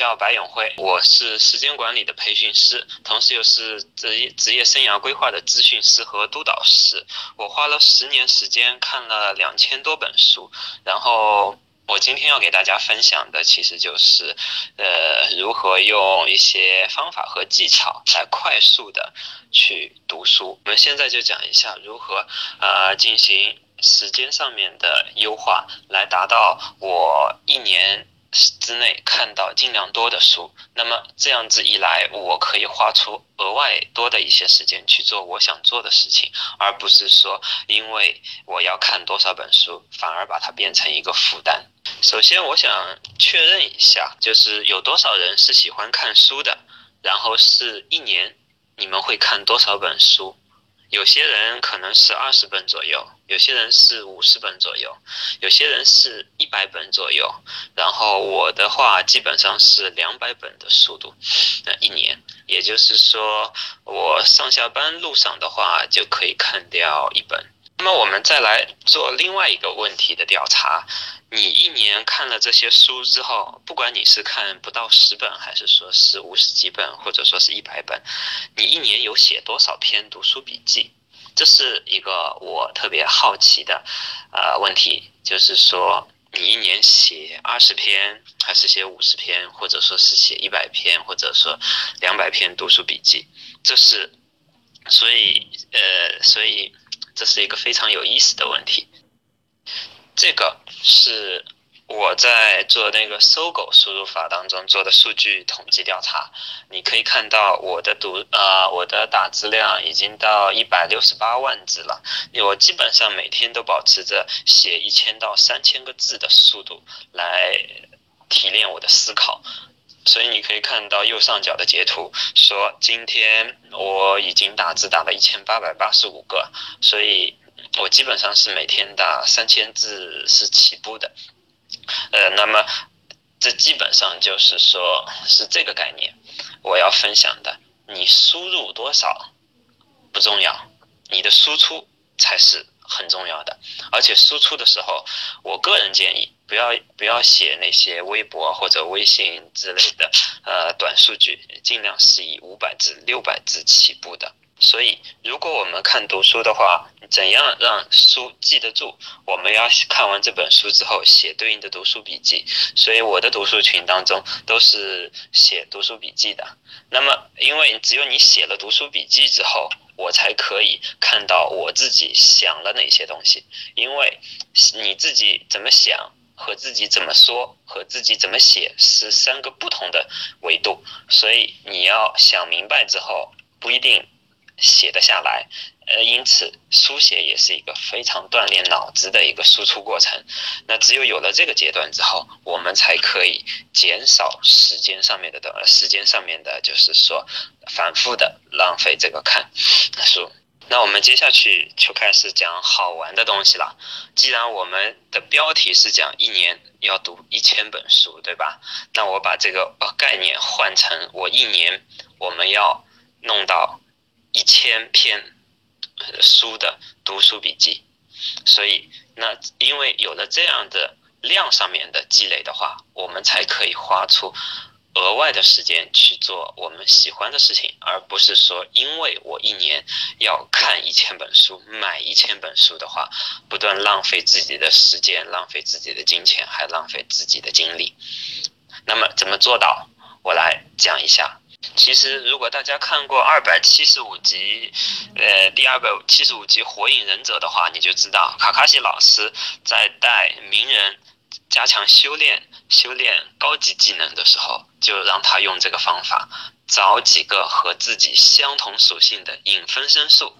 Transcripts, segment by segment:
叫白永辉，我是时间管理的培训师，同时又是职业职业生涯规划的咨询师和督导师。我花了十年时间看了两千多本书，然后我今天要给大家分享的其实就是，呃，如何用一些方法和技巧来快速的去读书。我们现在就讲一下如何呃进行时间上面的优化，来达到我一年。之内看到尽量多的书，那么这样子一来，我可以花出额外多的一些时间去做我想做的事情，而不是说因为我要看多少本书，反而把它变成一个负担。首先，我想确认一下，就是有多少人是喜欢看书的，然后是一年你们会看多少本书？有些人可能是二十本左右，有些人是五十本左右，有些人是一百本左右。然后我的话基本上是两百本的速度，那一年，也就是说我上下班路上的话就可以看掉一本。那么我们再来做另外一个问题的调查。你一年看了这些书之后，不管你是看不到十本，还是说是五十几本，或者说是一百本，你一年有写多少篇读书笔记？这是一个我特别好奇的，呃，问题，就是说你一年写二十篇，还是写五十篇，或者说是写一百篇，或者说两百篇读书笔记？这是，所以，呃，所以这是一个非常有意思的问题。这个是我在做那个搜狗输入法当中做的数据统计调查，你可以看到我的读呃我的打字量已经到一百六十八万字了，我基本上每天都保持着写一千到三千个字的速度来提炼我的思考，所以你可以看到右上角的截图说今天我已经打字打了一千八百八十五个，所以。我基本上是每天打三千字是起步的，呃，那么这基本上就是说是这个概念，我要分享的。你输入多少不重要，你的输出才是很重要的。而且输出的时候，我个人建议不要不要写那些微博或者微信之类的呃短数据，尽量是以五百字、六百字起步的。所以，如果我们看读书的话，怎样让书记得住？我们要看完这本书之后写对应的读书笔记。所以，我的读书群当中都是写读书笔记的。那么，因为只有你写了读书笔记之后，我才可以看到我自己想了哪些东西。因为你自己怎么想和自己怎么说和自己怎么写是三个不同的维度，所以你要想明白之后，不一定。写得下来，呃，因此书写也是一个非常锻炼脑子的一个输出过程。那只有有了这个阶段之后，我们才可以减少时间上面的的时间上面的，就是说反复的浪费这个看书。那我们接下去就开始讲好玩的东西了。既然我们的标题是讲一年要读一千本书，对吧？那我把这个概念换成我一年我们要弄到。一千篇书的读书笔记，所以那因为有了这样的量上面的积累的话，我们才可以花出额外的时间去做我们喜欢的事情，而不是说因为我一年要看一千本书、买一千本书的话，不断浪费自己的时间、浪费自己的金钱，还浪费自己的精力。那么怎么做到？我来讲一下。其实，如果大家看过二百七十五集，呃，第二百七十五集《火影忍者》的话，你就知道卡卡西老师在带鸣人加强修炼、修炼高级技能的时候，就让他用这个方法，找几个和自己相同属性的影分身术，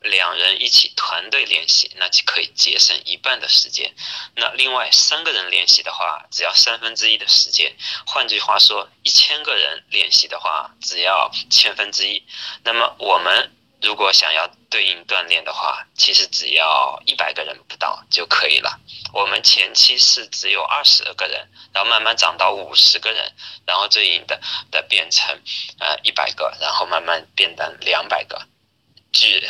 两人一起团队练习，那就可以节省一半的时间。那另外三个人练习的话，只要三分之一的时间。换句话说，一千个人练习的话，只要千分之一。那么我们如果想要对应锻炼的话，其实只要一百个人不到就可以了。我们前期是只有二十个人，然后慢慢涨到五十个人，然后对应的的变成呃一百个，然后慢慢变成两百个。据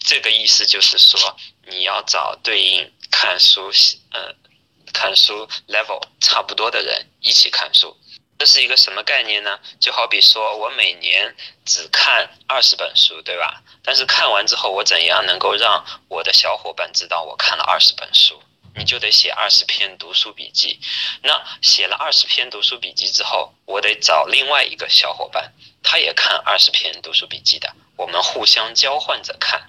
这个意思就是说，你要找对应看书，呃，看书 level 差不多的人一起看书。这是一个什么概念呢？就好比说我每年只看二十本书，对吧？但是看完之后，我怎样能够让我的小伙伴知道我看了二十本书？你就得写二十篇读书笔记。那写了二十篇读书笔记之后，我得找另外一个小伙伴，他也看二十篇读书笔记的。我们互相交换着看，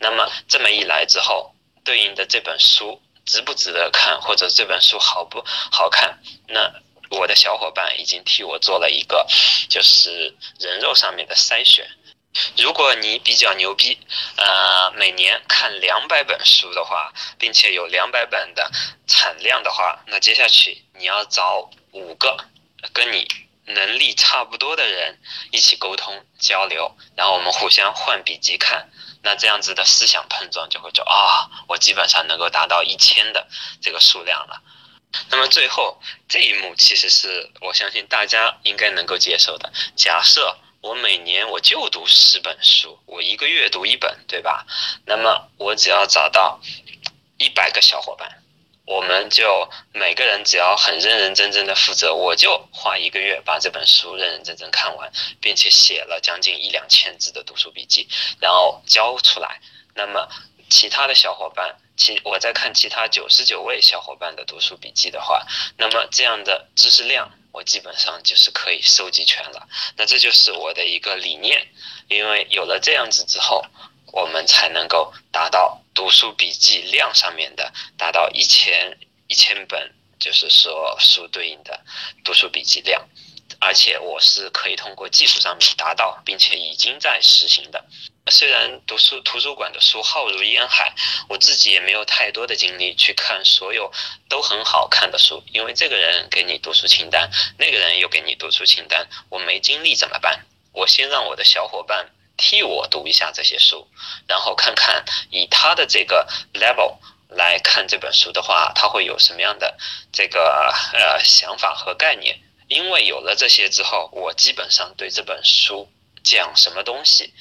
那么这么一来之后，对应的这本书值不值得看，或者这本书好不好看，那我的小伙伴已经替我做了一个就是人肉上面的筛选。如果你比较牛逼，呃，每年看两百本书的话，并且有两百本的产量的话，那接下去你要找五个跟你。能力差不多的人一起沟通交流，然后我们互相换笔记看，那这样子的思想碰撞就会就啊，我基本上能够达到一千的这个数量了。那么最后这一幕其实是我相信大家应该能够接受的。假设我每年我就读十本书，我一个月读一本，对吧？那么我只要找到一百个小伙伴。我们就每个人只要很认认真真的负责，我就花一个月把这本书认认真真看完，并且写了将近一两千字的读书笔记，然后交出来。那么其他的小伙伴，其我在看其他九十九位小伙伴的读书笔记的话，那么这样的知识量，我基本上就是可以收集全了。那这就是我的一个理念，因为有了这样子之后。我们才能够达到读书笔记量上面的达到一千一千本，就是说书对应的读书笔记量，而且我是可以通过技术上面达到，并且已经在实行的。虽然读书图书馆的书浩如烟海，我自己也没有太多的精力去看所有都很好看的书，因为这个人给你读书清单，那个人又给你读书清单，我没精力怎么办？我先让我的小伙伴。替我读一下这些书，然后看看以他的这个 level 来看这本书的话，他会有什么样的这个呃想法和概念。因为有了这些之后，我基本上对这本书讲什么东西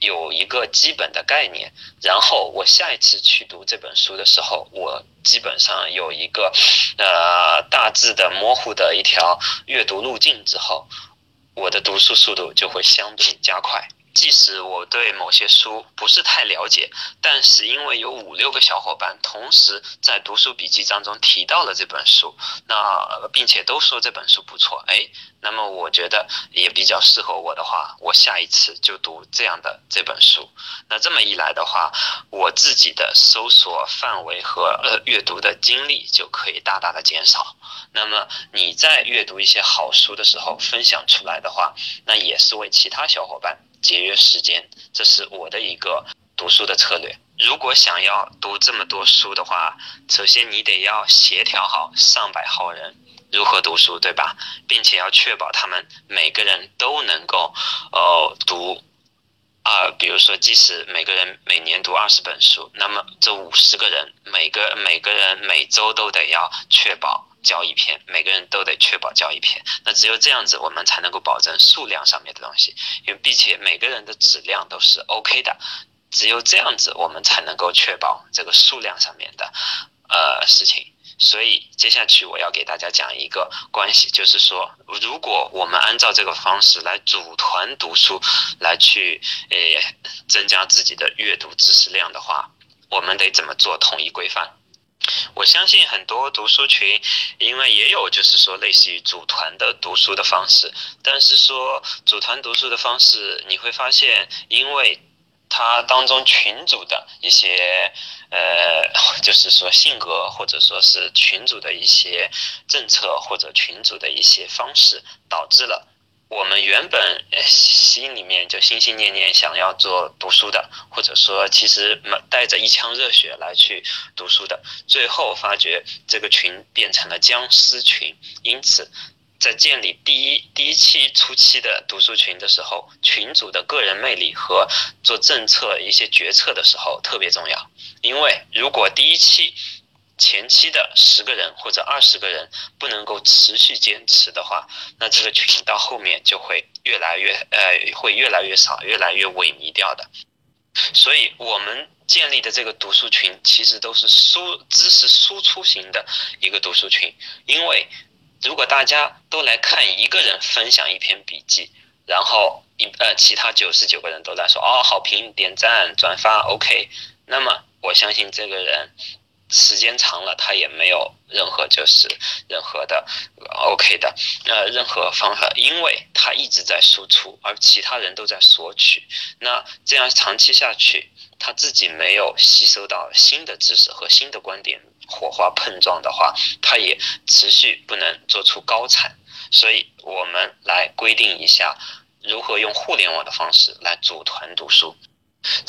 有一个基本的概念。然后我下一次去读这本书的时候，我基本上有一个呃大致的模糊的一条阅读路径之后，我的读书速度就会相对加快。即使我对某些书不是太了解，但是因为有五六个小伙伴同时在读书笔记当中提到了这本书，那并且都说这本书不错，哎，那么我觉得也比较适合我的话，我下一次就读这样的这本书。那这么一来的话，我自己的搜索范围和呃阅读的精力就可以大大的减少。那么你在阅读一些好书的时候分享出来的话，那也是为其他小伙伴。节约时间，这是我的一个读书的策略。如果想要读这么多书的话，首先你得要协调好上百号人如何读书，对吧？并且要确保他们每个人都能够，呃，读，啊，比如说，即使每个人每年读二十本书，那么这五十个人，每个每个人每周都得要确保。交一篇，每个人都得确保交一篇。那只有这样子，我们才能够保证数量上面的东西，因为并且每个人的质量都是 OK 的。只有这样子，我们才能够确保这个数量上面的呃事情。所以接下去我要给大家讲一个关系，就是说，如果我们按照这个方式来组团读书，来去呃增加自己的阅读知识量的话，我们得怎么做统一规范？我相信很多读书群，因为也有就是说类似于组团的读书的方式，但是说组团读书的方式，你会发现，因为它当中群主的一些呃，就是说性格或者说是群主的一些政策或者群主的一些方式，导致了我们原本心里面就心心念念想要做读书的，或者说其实带着一腔热血来去读书的，最后发觉这个群变成了僵尸群，因此。在建立第一第一期初期的读书群的时候，群主的个人魅力和做政策一些决策的时候特别重要。因为如果第一期前期的十个人或者二十个人不能够持续坚持的话，那这个群到后面就会越来越呃会越来越少，越来越萎靡掉的。所以我们建立的这个读书群其实都是输知识输出型的一个读书群，因为。如果大家都来看一个人分享一篇笔记，然后一呃其他九十九个人都在说哦好评点赞转发 OK，那么我相信这个人时间长了他也没有任何就是任何的 OK 的呃任何方法，因为他一直在输出，而其他人都在索取，那这样长期下去，他自己没有吸收到新的知识和新的观点。火花碰撞的话，他也持续不能做出高产，所以我们来规定一下，如何用互联网的方式来组团读书。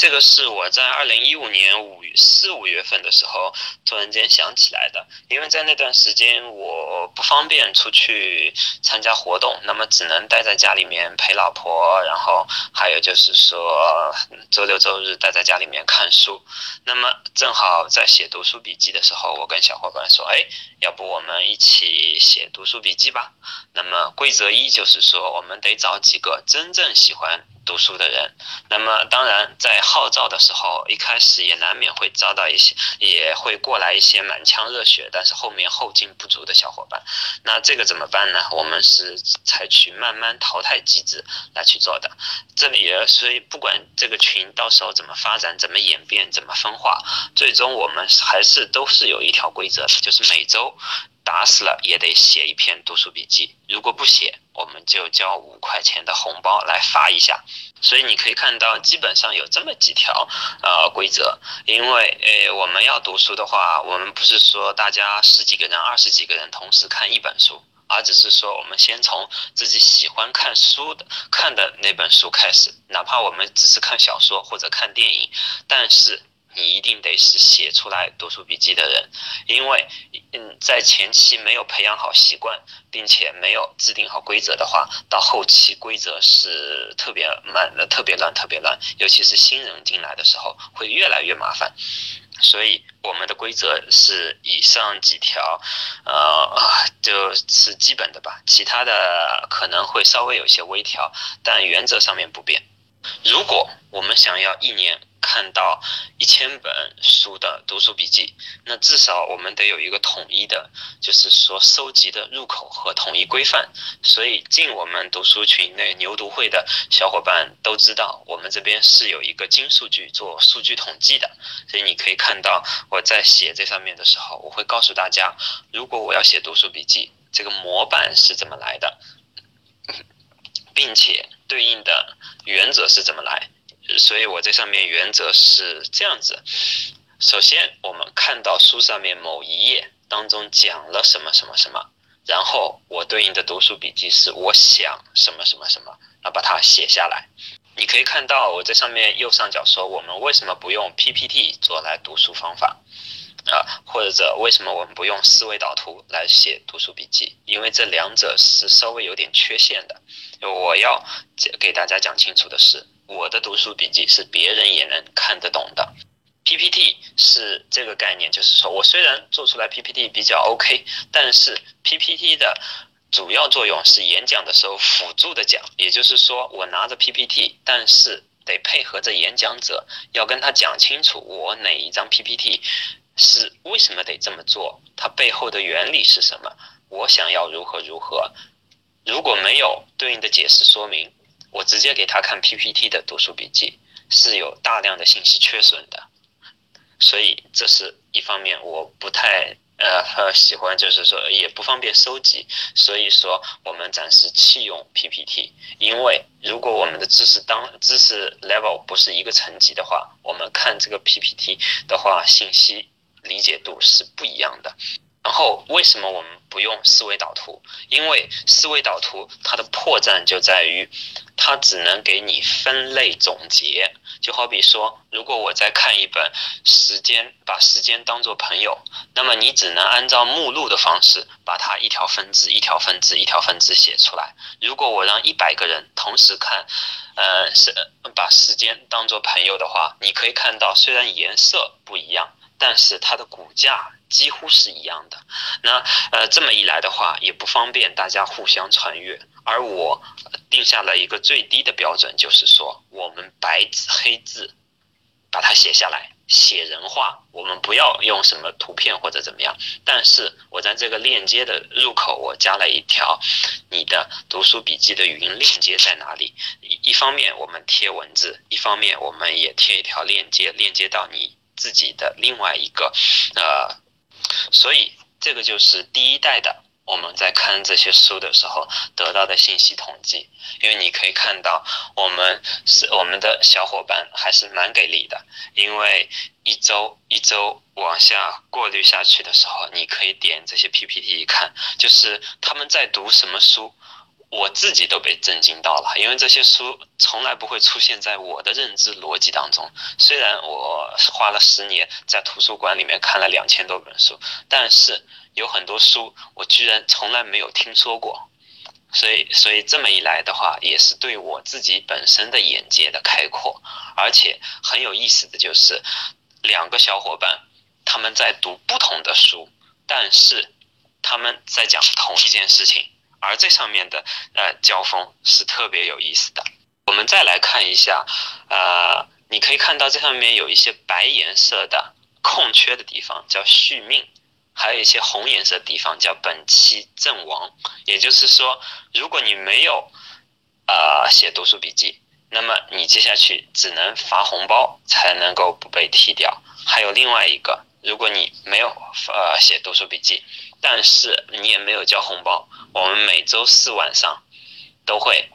这个是我在二零一五年五四五月份的时候突然间想起来的，因为在那段时间我不方便出去参加活动，那么只能待在家里面陪老婆，然后还有就是说周六周日待在家里面看书。那么正好在写读书笔记的时候，我跟小伙伴说：“哎，要不我们一起写读书笔记吧？”那么规则一就是说，我们得找几个真正喜欢。读书的人，那么当然在号召的时候，一开始也难免会遭到一些，也会过来一些满腔热血，但是后面后劲不足的小伙伴。那这个怎么办呢？我们是采取慢慢淘汰机制来去做的。这里所以不管这个群到时候怎么发展、怎么演变、怎么分化，最终我们还是都是有一条规则的，就是每周。打死了也得写一篇读书笔记，如果不写，我们就交五块钱的红包来发一下。所以你可以看到，基本上有这么几条呃规则。因为呃我们要读书的话，我们不是说大家十几个人、二十几个人同时看一本书，而只是说我们先从自己喜欢看书的看的那本书开始，哪怕我们只是看小说或者看电影，但是。你一定得是写出来读书笔记的人，因为，嗯，在前期没有培养好习惯，并且没有制定好规则的话，到后期规则是特别慢的，特别乱，特别乱。尤其是新人进来的时候，会越来越麻烦。所以我们的规则是以上几条，呃，就是基本的吧。其他的可能会稍微有些微调，但原则上面不变。如果我们想要一年，看到一千本书的读书笔记，那至少我们得有一个统一的，就是说收集的入口和统一规范。所以进我们读书群内牛读会的小伙伴都知道，我们这边是有一个金数据做数据统计的。所以你可以看到我在写这上面的时候，我会告诉大家，如果我要写读书笔记，这个模板是怎么来的，并且对应的原则是怎么来。所以我这上面原则是这样子：首先，我们看到书上面某一页当中讲了什么什么什么，然后我对应的读书笔记是我想什么什么什么，然后把它写下来。你可以看到我这上面右上角说，我们为什么不用 PPT 做来读书方法啊？或者为什么我们不用思维导图来写读书笔记？因为这两者是稍微有点缺陷的。我要给大家讲清楚的是。我的读书笔记是别人也能看得懂的，PPT 是这个概念，就是说我虽然做出来 PPT 比较 OK，但是 PPT 的主要作用是演讲的时候辅助的讲，也就是说我拿着 PPT，但是得配合着演讲者，要跟他讲清楚我哪一张 PPT 是为什么得这么做，它背后的原理是什么，我想要如何如何，如果没有对应的解释说明。我直接给他看 PPT 的读书笔记是有大量的信息缺损的，所以这是一方面我不太呃喜欢，就是说也不方便收集，所以说我们暂时弃用 PPT。因为如果我们的知识当知识 level 不是一个层级的话，我们看这个 PPT 的话，信息理解度是不一样的。然后为什么我们不用思维导图？因为思维导图它的破绽就在于，它只能给你分类总结。就好比说，如果我在看一本时间，把时间当做朋友，那么你只能按照目录的方式，把它一条分支、一条分支、一条分支写出来。如果我让一百个人同时看，呃，是把时间当做朋友的话，你可以看到，虽然颜色不一样，但是它的骨架。几乎是一样的，那呃这么一来的话，也不方便大家互相穿越。而我定下了一个最低的标准，就是说我们白纸黑字把它写下来，写人话，我们不要用什么图片或者怎么样。但是我在这个链接的入口，我加了一条你的读书笔记的语音链接在哪里？一一方面我们贴文字，一方面我们也贴一条链接，链接到你自己的另外一个呃。所以，这个就是第一代的我们在看这些书的时候得到的信息统计。因为你可以看到，我们是我们的小伙伴还是蛮给力的。因为一周一周往下过滤下去的时候，你可以点这些 PPT 一看，就是他们在读什么书。我自己都被震惊到了，因为这些书从来不会出现在我的认知逻辑当中。虽然我花了十年在图书馆里面看了两千多本书，但是有很多书我居然从来没有听说过。所以，所以这么一来的话，也是对我自己本身的眼界的开阔。而且很有意思的就是，两个小伙伴他们在读不同的书，但是他们在讲同一件事情。而这上面的呃交锋是特别有意思的。我们再来看一下，呃，你可以看到这上面有一些白颜色的空缺的地方叫续命，还有一些红颜色地方叫本期阵亡。也就是说，如果你没有呃写读书笔记，那么你接下去只能发红包才能够不被踢掉。还有另外一个，如果你没有呃写读书笔记，但是你也没有交红包。我们每周四晚上都会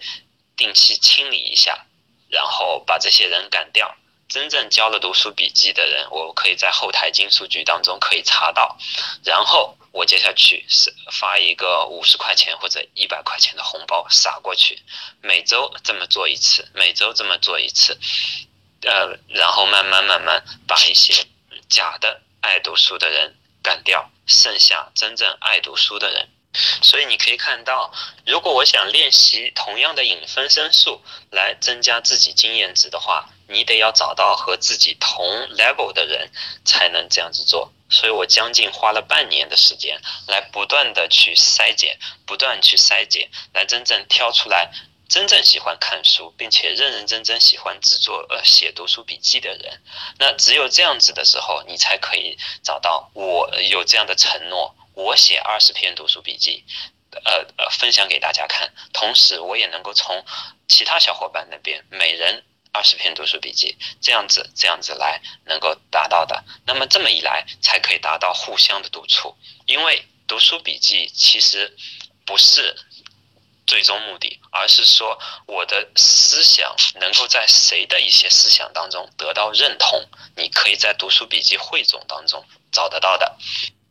定期清理一下，然后把这些人赶掉。真正交了读书笔记的人，我可以在后台金数据当中可以查到。然后我接下去是发一个五十块钱或者一百块钱的红包撒过去，每周这么做一次，每周这么做一次，呃，然后慢慢慢慢把一些假的爱读书的人干掉，剩下真正爱读书的人。所以你可以看到，如果我想练习同样的引分身术来增加自己经验值的话，你得要找到和自己同 level 的人才能这样子做。所以我将近花了半年的时间来不断的去筛减，不断去筛减，来真正挑出来真正喜欢看书，并且认认真真喜欢制作呃写读书笔记的人。那只有这样子的时候，你才可以找到我有这样的承诺。我写二十篇读书笔记，呃呃，分享给大家看。同时，我也能够从其他小伙伴那边每人二十篇读书笔记，这样子这样子来能够达到的。那么这么一来，才可以达到互相的督促。因为读书笔记其实不是最终目的，而是说我的思想能够在谁的一些思想当中得到认同，你可以在读书笔记汇总当中找得到的。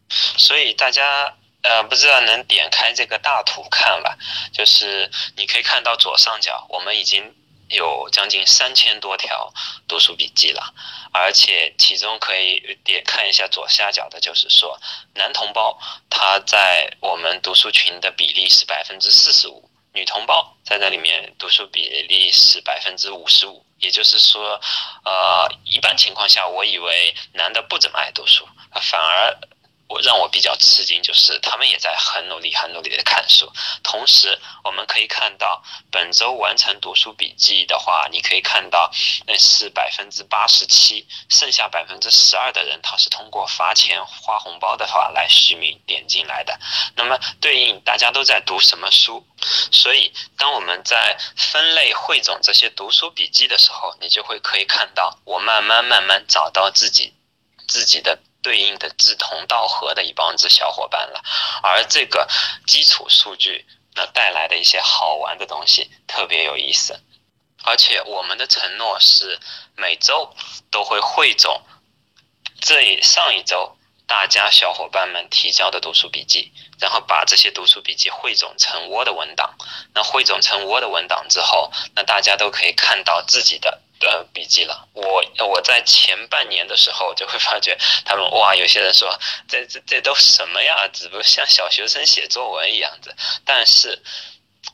所以大家呃不知道能点开这个大图看吧，就是你可以看到左上角，我们已经有将近三千多条读书笔记了，而且其中可以点看一下左下角的，就是说男同胞他在我们读书群的比例是百分之四十五，女同胞在这里面读书比例是百分之五十五，也就是说，呃一般情况下我以为男的不怎么爱读书，反而。我让我比较吃惊，就是他们也在很努力、很努力的看书。同时，我们可以看到本周完成读书笔记的话，你可以看到那是百分之八十七，剩下百分之十二的人他是通过发钱、发红包的话来续名点进来的。那么，对应大家都在读什么书？所以，当我们在分类汇总这些读书笔记的时候，你就会可以看到，我慢慢慢慢找到自己自己的。对应的志同道合的一帮子小伙伴了，而这个基础数据那带来的一些好玩的东西特别有意思，而且我们的承诺是每周都会汇总这一上一周大家小伙伴们提交的读书笔记，然后把这些读书笔记汇总成 Word 文档。那汇总成 Word 文档之后，那大家都可以看到自己的呃笔记了。我我在前半年的时候就会发觉，他们哇，有些人说这这这都什么呀，只不过像小学生写作文一样子。但是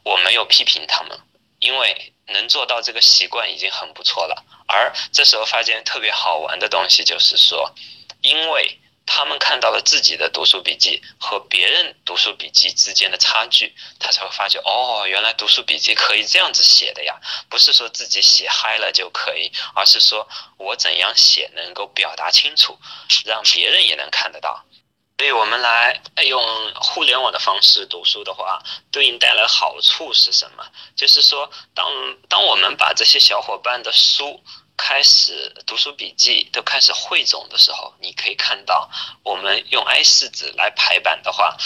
我没有批评他们，因为能做到这个习惯已经很不错了。而这时候发现特别好玩的东西就是说，因为。他们看到了自己的读书笔记和别人读书笔记之间的差距，他才会发觉哦，原来读书笔记可以这样子写的呀，不是说自己写嗨了就可以，而是说我怎样写能够表达清楚，让别人也能看得到。所以我们来用互联网的方式读书的话，对应带来好处是什么？就是说，当当我们把这些小伙伴的书。开始读书笔记都开始汇总的时候，你可以看到，我们用 A 四纸来排版的话，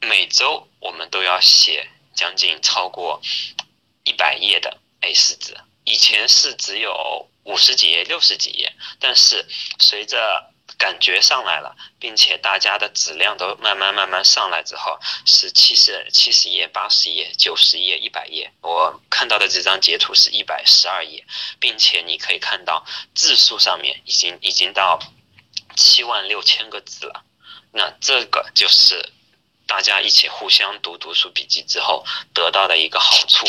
每周我们都要写将近超过一百页的 A 四纸。以前是只有五十几页、六十几页，但是随着感觉上来了，并且大家的质量都慢慢慢慢上来之后，是七十七十页、八十页、九十页、一百页。我看到的这张截图是一百十二页，并且你可以看到字数上面已经已经到七万六千个字了。那这个就是大家一起互相读读书笔记之后得到的一个好处。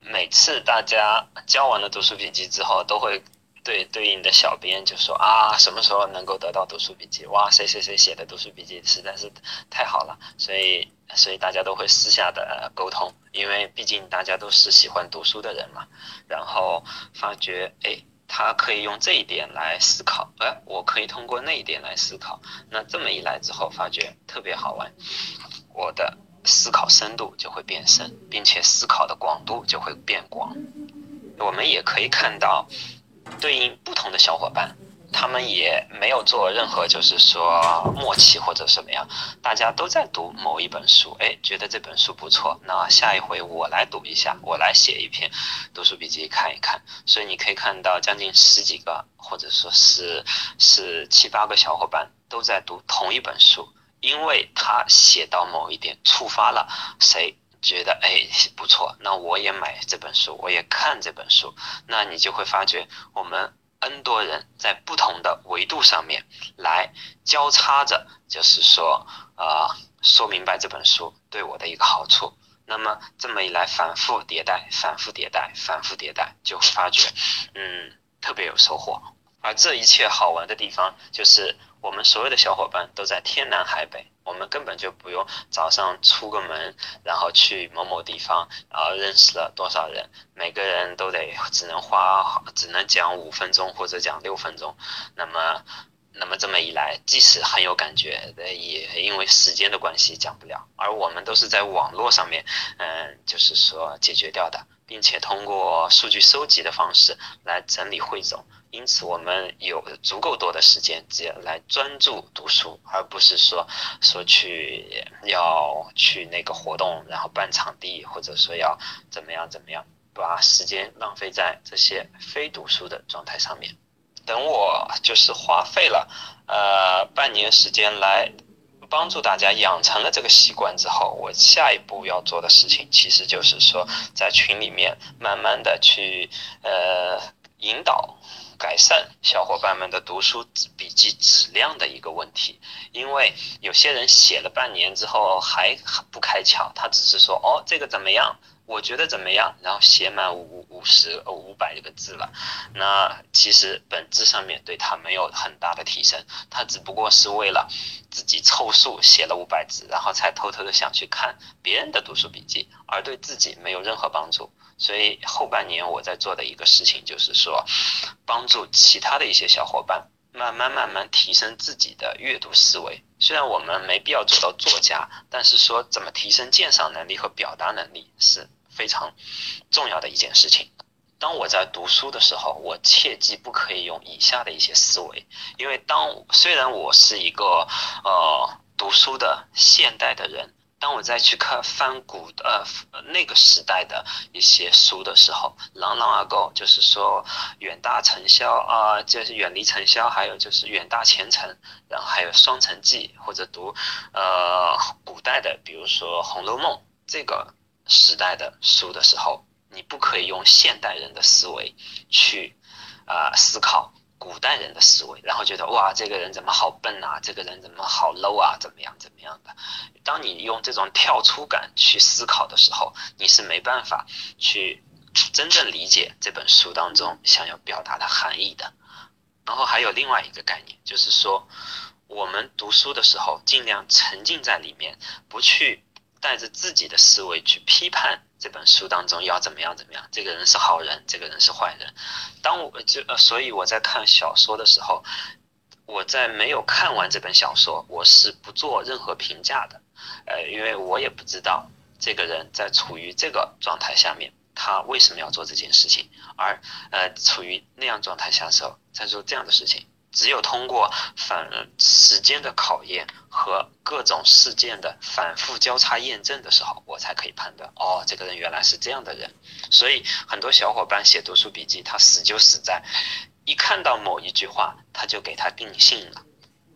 每次大家交完了读书笔记之后，都会。对对应的小编就说啊，什么时候能够得到读书笔记？哇，谁谁谁写的读书笔记实在是太好了，所以所以大家都会私下的沟通，因为毕竟大家都是喜欢读书的人嘛。然后发觉，哎，他可以用这一点来思考，哎，我可以通过那一点来思考。那这么一来之后，发觉特别好玩，我的思考深度就会变深，并且思考的广度就会变广。我们也可以看到。对应不同的小伙伴，他们也没有做任何，就是说默契或者什么样，大家都在读某一本书，哎，觉得这本书不错，那下一回我来读一下，我来写一篇读书笔记看一看。所以你可以看到，将近十几个，或者说是是七八个小伙伴都在读同一本书，因为他写到某一点，触发了谁。觉得哎不错，那我也买这本书，我也看这本书，那你就会发觉我们 N 多人在不同的维度上面来交叉着，就是说呃说明白这本书对我的一个好处。那么这么一来，反复迭代，反复迭代，反复迭代，就会发觉嗯特别有收获。而这一切好玩的地方，就是我们所有的小伙伴都在天南海北。我们根本就不用早上出个门，然后去某某地方，然后认识了多少人，每个人都得只能花，只能讲五分钟或者讲六分钟。那么，那么这么一来，即使很有感觉，也因为时间的关系讲不了。而我们都是在网络上面，嗯，就是说解决掉的，并且通过数据收集的方式来整理汇总。因此，我们有足够多的时间，只来专注读书，而不是说说去要去那个活动，然后办场地，或者说要怎么样怎么样，把时间浪费在这些非读书的状态上面。等我就是花费了呃半年时间来帮助大家养成了这个习惯之后，我下一步要做的事情，其实就是说在群里面慢慢的去呃引导。改善小伙伴们的读书笔记质量的一个问题，因为有些人写了半年之后还不开窍，他只是说哦这个怎么样，我觉得怎么样，然后写满五五十呃五百个字了，那其实本质上面对他没有很大的提升，他只不过是为了自己凑数写了五百字，然后才偷偷的想去看别人的读书笔记，而对自己没有任何帮助。所以后半年我在做的一个事情就是说，帮助其他的一些小伙伴慢慢慢慢提升自己的阅读思维。虽然我们没必要做到作家，但是说怎么提升鉴赏能力和表达能力是非常重要的一件事情。当我在读书的时候，我切记不可以用以下的一些思维，因为当虽然我是一个呃读书的现代的人。当我再去看翻古呃那个时代的一些书的时候，朗朗而够，就是说远大尘嚣啊，就是远离尘嚣，还有就是远大前程，然后还有双城记，或者读呃古代的，比如说《红楼梦》这个时代的书的时候，你不可以用现代人的思维去啊思考。古代人的思维，然后觉得哇，这个人怎么好笨啊？这个人怎么好 low 啊？怎么样怎么样的？当你用这种跳出感去思考的时候，你是没办法去真正理解这本书当中想要表达的含义的。然后还有另外一个概念，就是说我们读书的时候，尽量沉浸在里面，不去带着自己的思维去批判。这本书当中要怎么样怎么样？这个人是好人，这个人是坏人。当我就呃，所以我在看小说的时候，我在没有看完这本小说，我是不做任何评价的。呃，因为我也不知道这个人在处于这个状态下面，他为什么要做这件事情，而呃，处于那样状态下的时候在做这样的事情。只有通过反时间的考验和各种事件的反复交叉验证的时候，我才可以判断哦，这个人原来是这样的人。所以很多小伙伴写读书笔记，他死就死在一看到某一句话，他就给他定性了。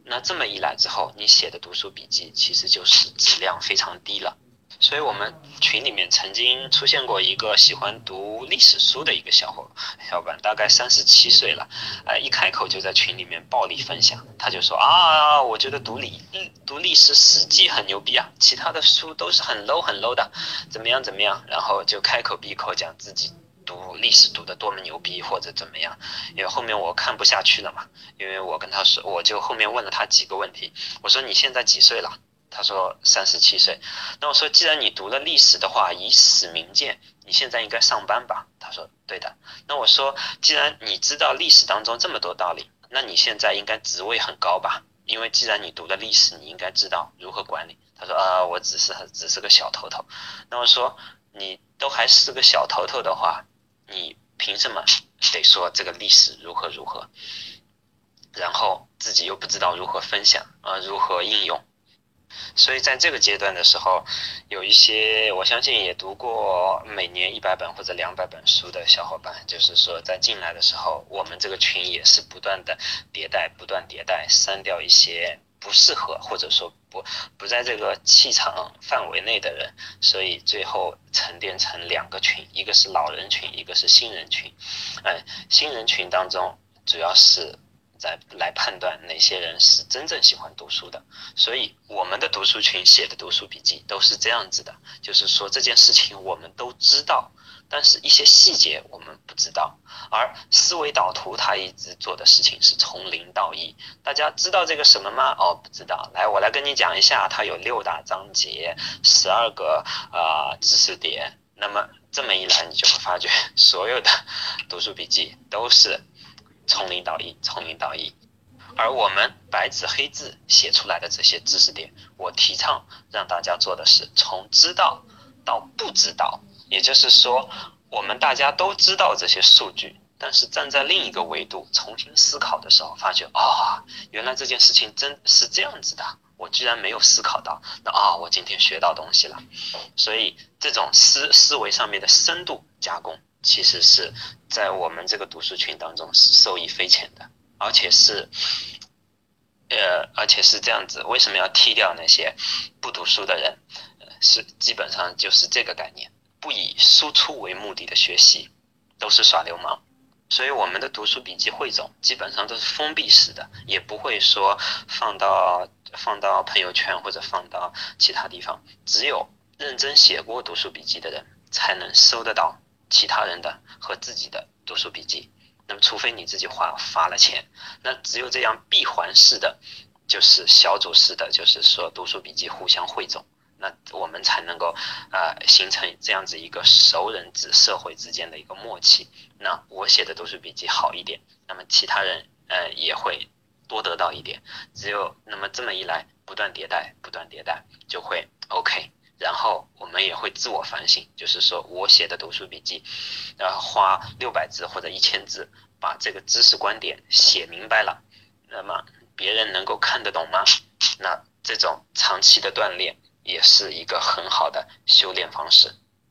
那这么一来之后，你写的读书笔记其实就是质量非常低了。所以我们群里面曾经出现过一个喜欢读历史书的一个小伙小伙伴，大概三十七岁了，呃，一开口就在群里面暴力分享，他就说啊，我觉得读历读历史史记很牛逼啊，其他的书都是很 low 很 low 的，怎么样怎么样，然后就开口闭口讲自己读历史读的多么牛逼或者怎么样，因为后面我看不下去了嘛，因为我跟他说，我就后面问了他几个问题，我说你现在几岁了？他说三十七岁，那我说既然你读了历史的话，以史明鉴，你现在应该上班吧？他说对的。那我说既然你知道历史当中这么多道理，那你现在应该职位很高吧？因为既然你读了历史，你应该知道如何管理。他说啊，我只是只是个小头头。那我说你都还是个小头头的话，你凭什么得说这个历史如何如何？然后自己又不知道如何分享啊，如何应用？所以在这个阶段的时候，有一些我相信也读过每年一百本或者两百本书的小伙伴，就是说在进来的时候，我们这个群也是不断的迭代，不断迭代，删掉一些不适合或者说不不在这个气场范围内的人，所以最后沉淀成两个群，一个是老人群，一个是新人群。嗯，新人群当中主要是。在来判断哪些人是真正喜欢读书的，所以我们的读书群写的读书笔记都是这样子的，就是说这件事情我们都知道，但是一些细节我们不知道。而思维导图他一直做的事情是从零到一，大家知道这个什么吗？哦，不知道。来，我来跟你讲一下，它有六大章节，十二个啊知识点。那么这么一来，你就会发觉所有的读书笔记都是。从零到一，从零到一，而我们白纸黑字写出来的这些知识点，我提倡让大家做的是从知道到不知道，也就是说，我们大家都知道这些数据，但是站在另一个维度重新思考的时候，发觉啊，原来这件事情真是这样子的，我居然没有思考到，那啊，我今天学到东西了，所以这种思思维上面的深度加工。其实是在我们这个读书群当中是受益匪浅的，而且是，呃，而且是这样子。为什么要踢掉那些不读书的人？是基本上就是这个概念，不以输出为目的的学习都是耍流氓。所以我们的读书笔记汇总基本上都是封闭式的，也不会说放到放到朋友圈或者放到其他地方。只有认真写过读书笔记的人才能收得到。其他人的和自己的读书笔记，那么除非你自己花发了钱，那只有这样闭环式的，就是小组式的，就是说读书笔记互相汇总，那我们才能够呃形成这样子一个熟人之社会之间的一个默契。那我写的读书笔记好一点，那么其他人呃也会多得到一点。只有那么这么一来，不断迭代，不断迭代，就会 OK。然后我们也会自我反省，就是说我写的读书笔记，然后花六百字或者一千字把这个知识观点写明白了，那么别人能够看得懂吗？那这种长期的锻炼也是一个很好的修炼方式。